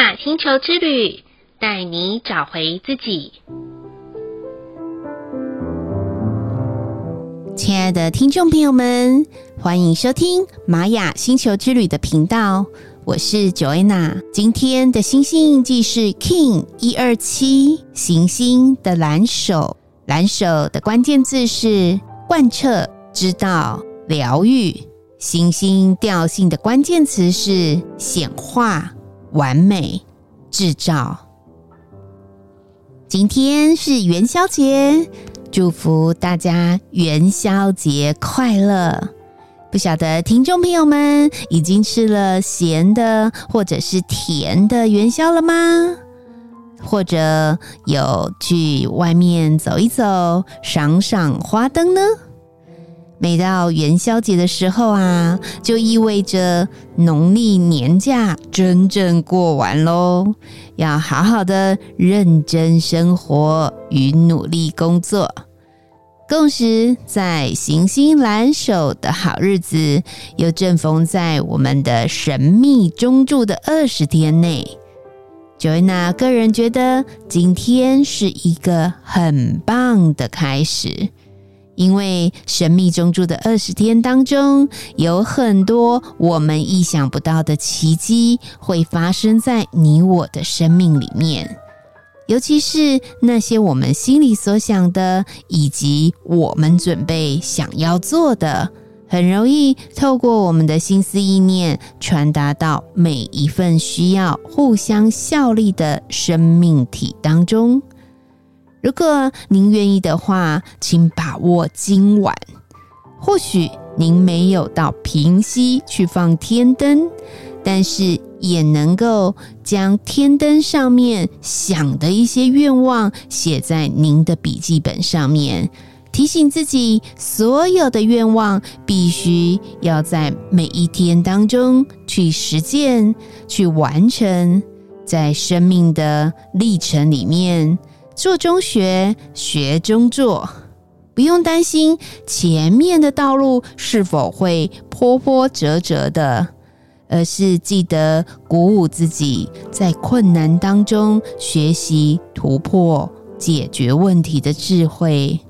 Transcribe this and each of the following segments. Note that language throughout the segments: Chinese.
雅星球之旅，带你找回自己。亲爱的听众朋友们，欢迎收听玛雅星球之旅的频道，我是 Joanna。今天的星星印记是 King 一二七行星的蓝手，蓝手的关键字是贯彻、知道、疗愈。行星调性的关键词是显化、完美、制造。今天是元宵节。祝福大家元宵节快乐！不晓得听众朋友们已经吃了咸的或者是甜的元宵了吗？或者有去外面走一走，赏赏花灯呢？每到元宵节的时候啊，就意味着农历年假真正过完喽。要好好的认真生活与努力工作，共识在行星蓝手的好日子，又正逢在我们的神秘中柱的二十天内。Joanna 个人觉得今天是一个很棒的开始。因为神秘中柱的二十天当中，有很多我们意想不到的奇迹会发生在你我的生命里面，尤其是那些我们心里所想的，以及我们准备想要做的，很容易透过我们的心思意念传达到每一份需要互相效力的生命体当中。如果您愿意的话，请把握今晚。或许您没有到平溪去放天灯，但是也能够将天灯上面想的一些愿望写在您的笔记本上面，提醒自己所有的愿望必须要在每一天当中去实践、去完成，在生命的历程里面。做中学，学中做，不用担心前面的道路是否会波波折折的，而是记得鼓舞自己，在困难当中学习突破、解决问题的智慧，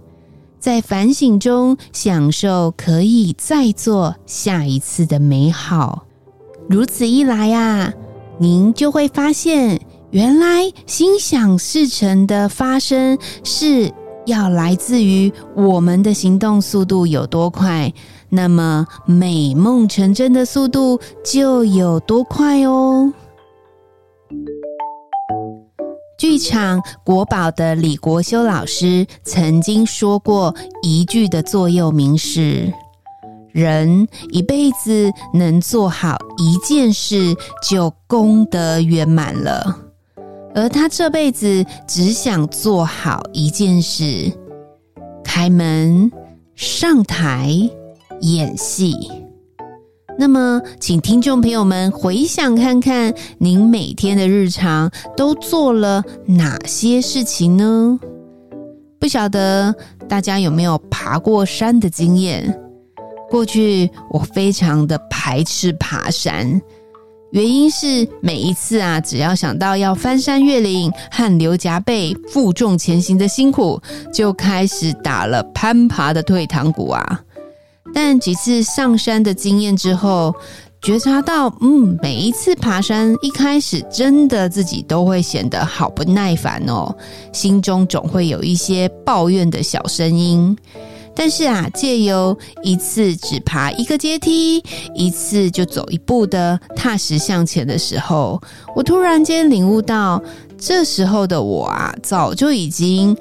在反省中享受可以再做下一次的美好。如此一来呀，您就会发现。原来心想事成的发生是要来自于我们的行动速度有多快，那么美梦成真的速度就有多快哦。剧场国宝的李国修老师曾经说过一句的座右铭是：人一辈子能做好一件事，就功德圆满了。而他这辈子只想做好一件事：开门、上台、演戏。那么，请听众朋友们回想看看，您每天的日常都做了哪些事情呢？不晓得大家有没有爬过山的经验？过去我非常的排斥爬山。原因是每一次啊，只要想到要翻山越岭、汗流浃背、负重前行的辛苦，就开始打了攀爬的退堂鼓啊。但几次上山的经验之后，觉察到，嗯，每一次爬山一开始，真的自己都会显得好不耐烦哦，心中总会有一些抱怨的小声音。但是啊，借由一次只爬一个阶梯，一次就走一步的踏实向前的时候，我突然间领悟到，这时候的我啊，早就已经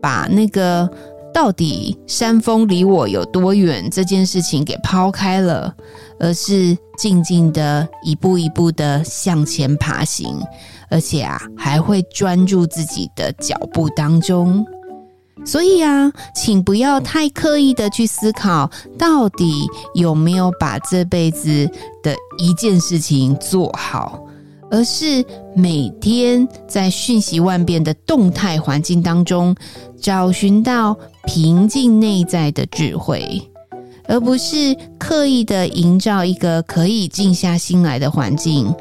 把那个到底山峰离我有多远这件事情给抛开了，而是静静的一步一步的向前爬行，而且啊，还会专注自己的脚步当中。所以啊，请不要太刻意的去思考，到底有没有把这辈子的一件事情做好，而是每天在瞬息万变的动态环境当中，找寻到平静内在的智慧，而不是刻意的营造一个可以静下心来的环境。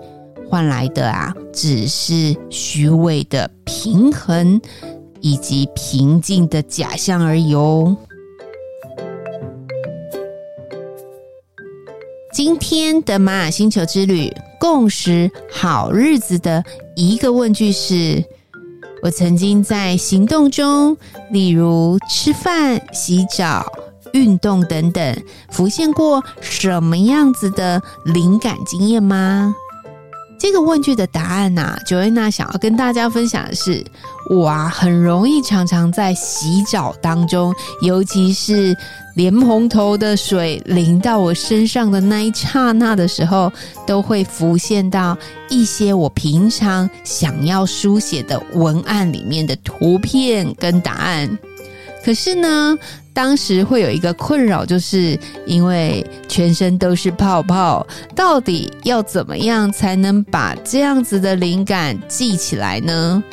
换来的啊，只是虚伪的平衡以及平静的假象而已哦。今天的玛雅星球之旅，共识好日子的一个问句是：我曾经在行动中，例如吃饭、洗澡、运动等等，浮现过什么样子的灵感经验吗？这个问句的答案呐、啊，Joanna 想要跟大家分享的是，我啊很容易常常在洗澡当中，尤其是莲蓬头的水淋到我身上的那一刹那的时候，都会浮现到一些我平常想要书写的文案里面的图片跟答案。可是呢，当时会有一个困扰，就是因为全身都是泡泡，到底要怎么样才能把这样子的灵感记起来呢？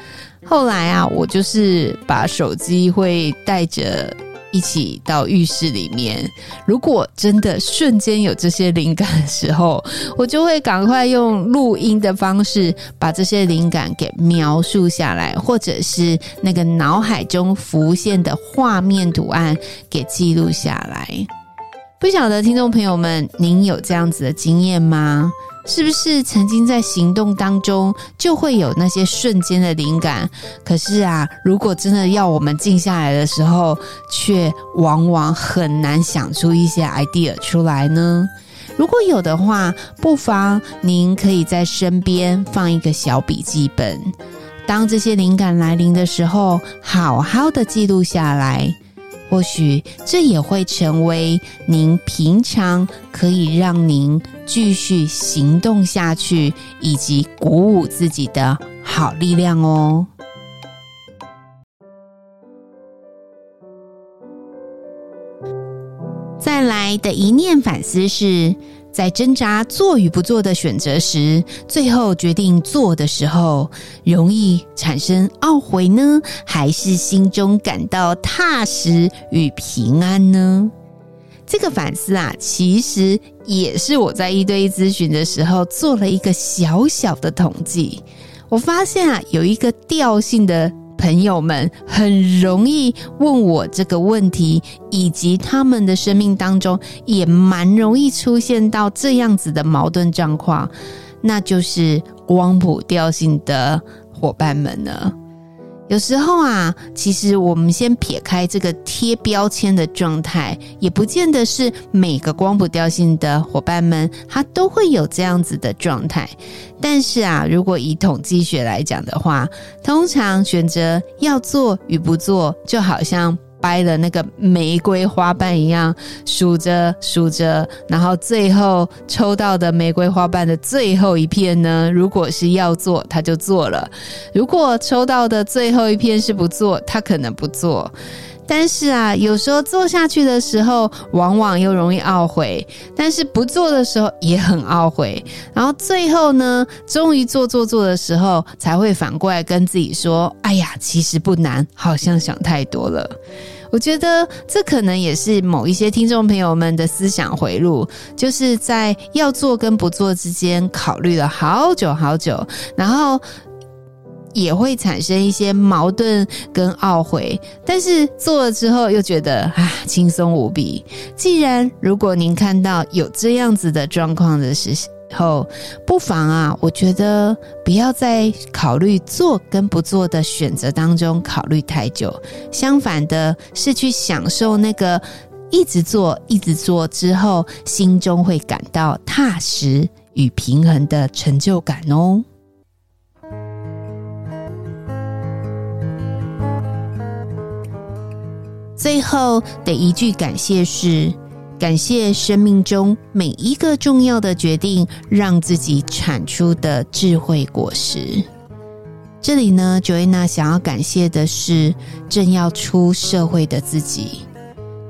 后来啊，我就是把手机会带着。一起到浴室里面，如果真的瞬间有这些灵感的时候，我就会赶快用录音的方式把这些灵感给描述下来，或者是那个脑海中浮现的画面图案给记录下来。不晓得听众朋友们，您有这样子的经验吗？是不是曾经在行动当中就会有那些瞬间的灵感？可是啊，如果真的要我们静下来的时候，却往往很难想出一些 idea 出来呢？如果有的话，不妨您可以在身边放一个小笔记本，当这些灵感来临的时候，好好的记录下来。或许这也会成为您平常可以让您继续行动下去，以及鼓舞自己的好力量哦。再来的一念反思是，在挣扎做与不做的选择时，最后决定做的时候，容易产生懊悔呢，还是心中感到踏实与平安呢？这个反思啊，其实也是我在一对一咨询的时候做了一个小小的统计。我发现啊，有一个调性的。朋友们很容易问我这个问题，以及他们的生命当中也蛮容易出现到这样子的矛盾状况，那就是光谱调性的伙伴们呢。有时候啊，其实我们先撇开这个贴标签的状态，也不见得是每个光谱调性的伙伴们他都会有这样子的状态。但是啊，如果以统计学来讲的话，通常选择要做与不做，就好像。掰了那个玫瑰花瓣一样，数着数着，然后最后抽到的玫瑰花瓣的最后一片呢，如果是要做，他就做了；如果抽到的最后一片是不做，他可能不做。但是啊，有时候做下去的时候，往往又容易懊悔；但是不做的时候也很懊悔。然后最后呢，终于做做做的时候，才会反过来跟自己说：“哎呀，其实不难，好像想太多了。”我觉得这可能也是某一些听众朋友们的思想回路，就是在要做跟不做之间考虑了好久好久，然后。也会产生一些矛盾跟懊悔，但是做了之后又觉得啊，轻松无比。既然如果您看到有这样子的状况的时后，不妨啊，我觉得不要在考虑做跟不做的选择当中考虑太久，相反的是去享受那个一直做一直做之后，心中会感到踏实与平衡的成就感哦。最后的一句感谢是：感谢生命中每一个重要的决定，让自己产出的智慧果实。这里呢，Joanna 想要感谢的是正要出社会的自己。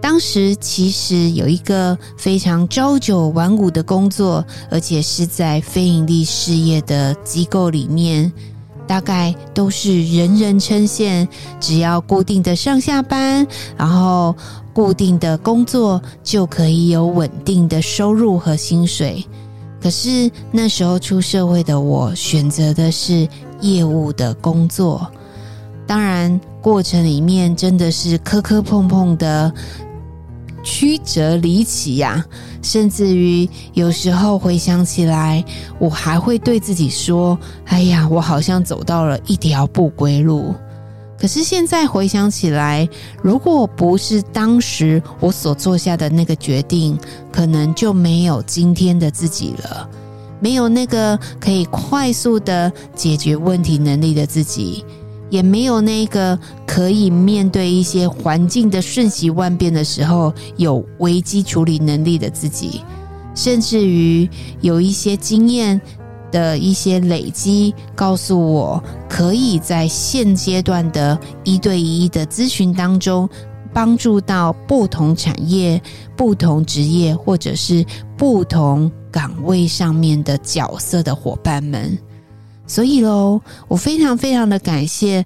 当时其实有一个非常朝九晚五的工作，而且是在非营利事业的机构里面。大概都是人人称羡，只要固定的上下班，然后固定的工作，就可以有稳定的收入和薪水。可是那时候出社会的我，选择的是业务的工作。当然，过程里面真的是磕磕碰碰的，曲折离奇呀。甚至于有时候回想起来，我还会对自己说：“哎呀，我好像走到了一条不归路。”可是现在回想起来，如果不是当时我所做下的那个决定，可能就没有今天的自己了，没有那个可以快速的解决问题能力的自己，也没有那个可以面对一些环境的瞬息万变的时候有危机处理能力的自己，甚至于有一些经验。的一些累积，告诉我可以在现阶段的一对一的咨询当中，帮助到不同产业、不同职业或者是不同岗位上面的角色的伙伴们。所以喽，我非常非常的感谢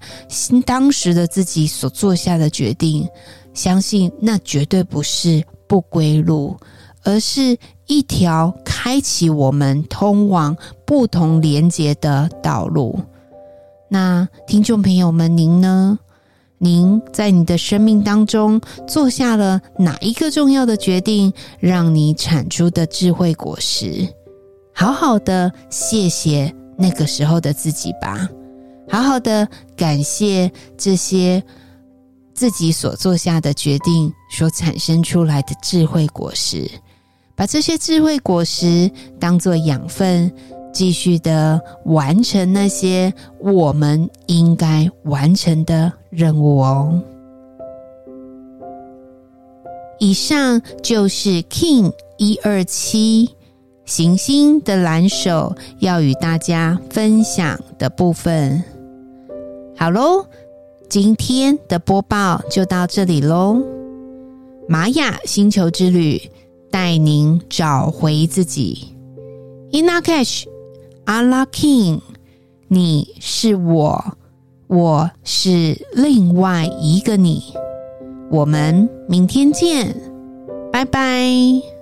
当时的自己所做下的决定，相信那绝对不是不归路，而是。一条开启我们通往不同连接的道路。那听众朋友们，您呢？您在你的生命当中做下了哪一个重要的决定，让你产出的智慧果实？好好的谢谢那个时候的自己吧，好好的感谢这些自己所做下的决定所产生出来的智慧果实。把这些智慧果实当作养分，继续的完成那些我们应该完成的任务哦。以上就是 King 一二七行星的蓝手要与大家分享的部分。好喽，今天的播报就到这里喽。玛雅星球之旅。带您找回自己，In Lak'ech, ala k'in，你是我，我是另外一个你，我们明天见，拜拜。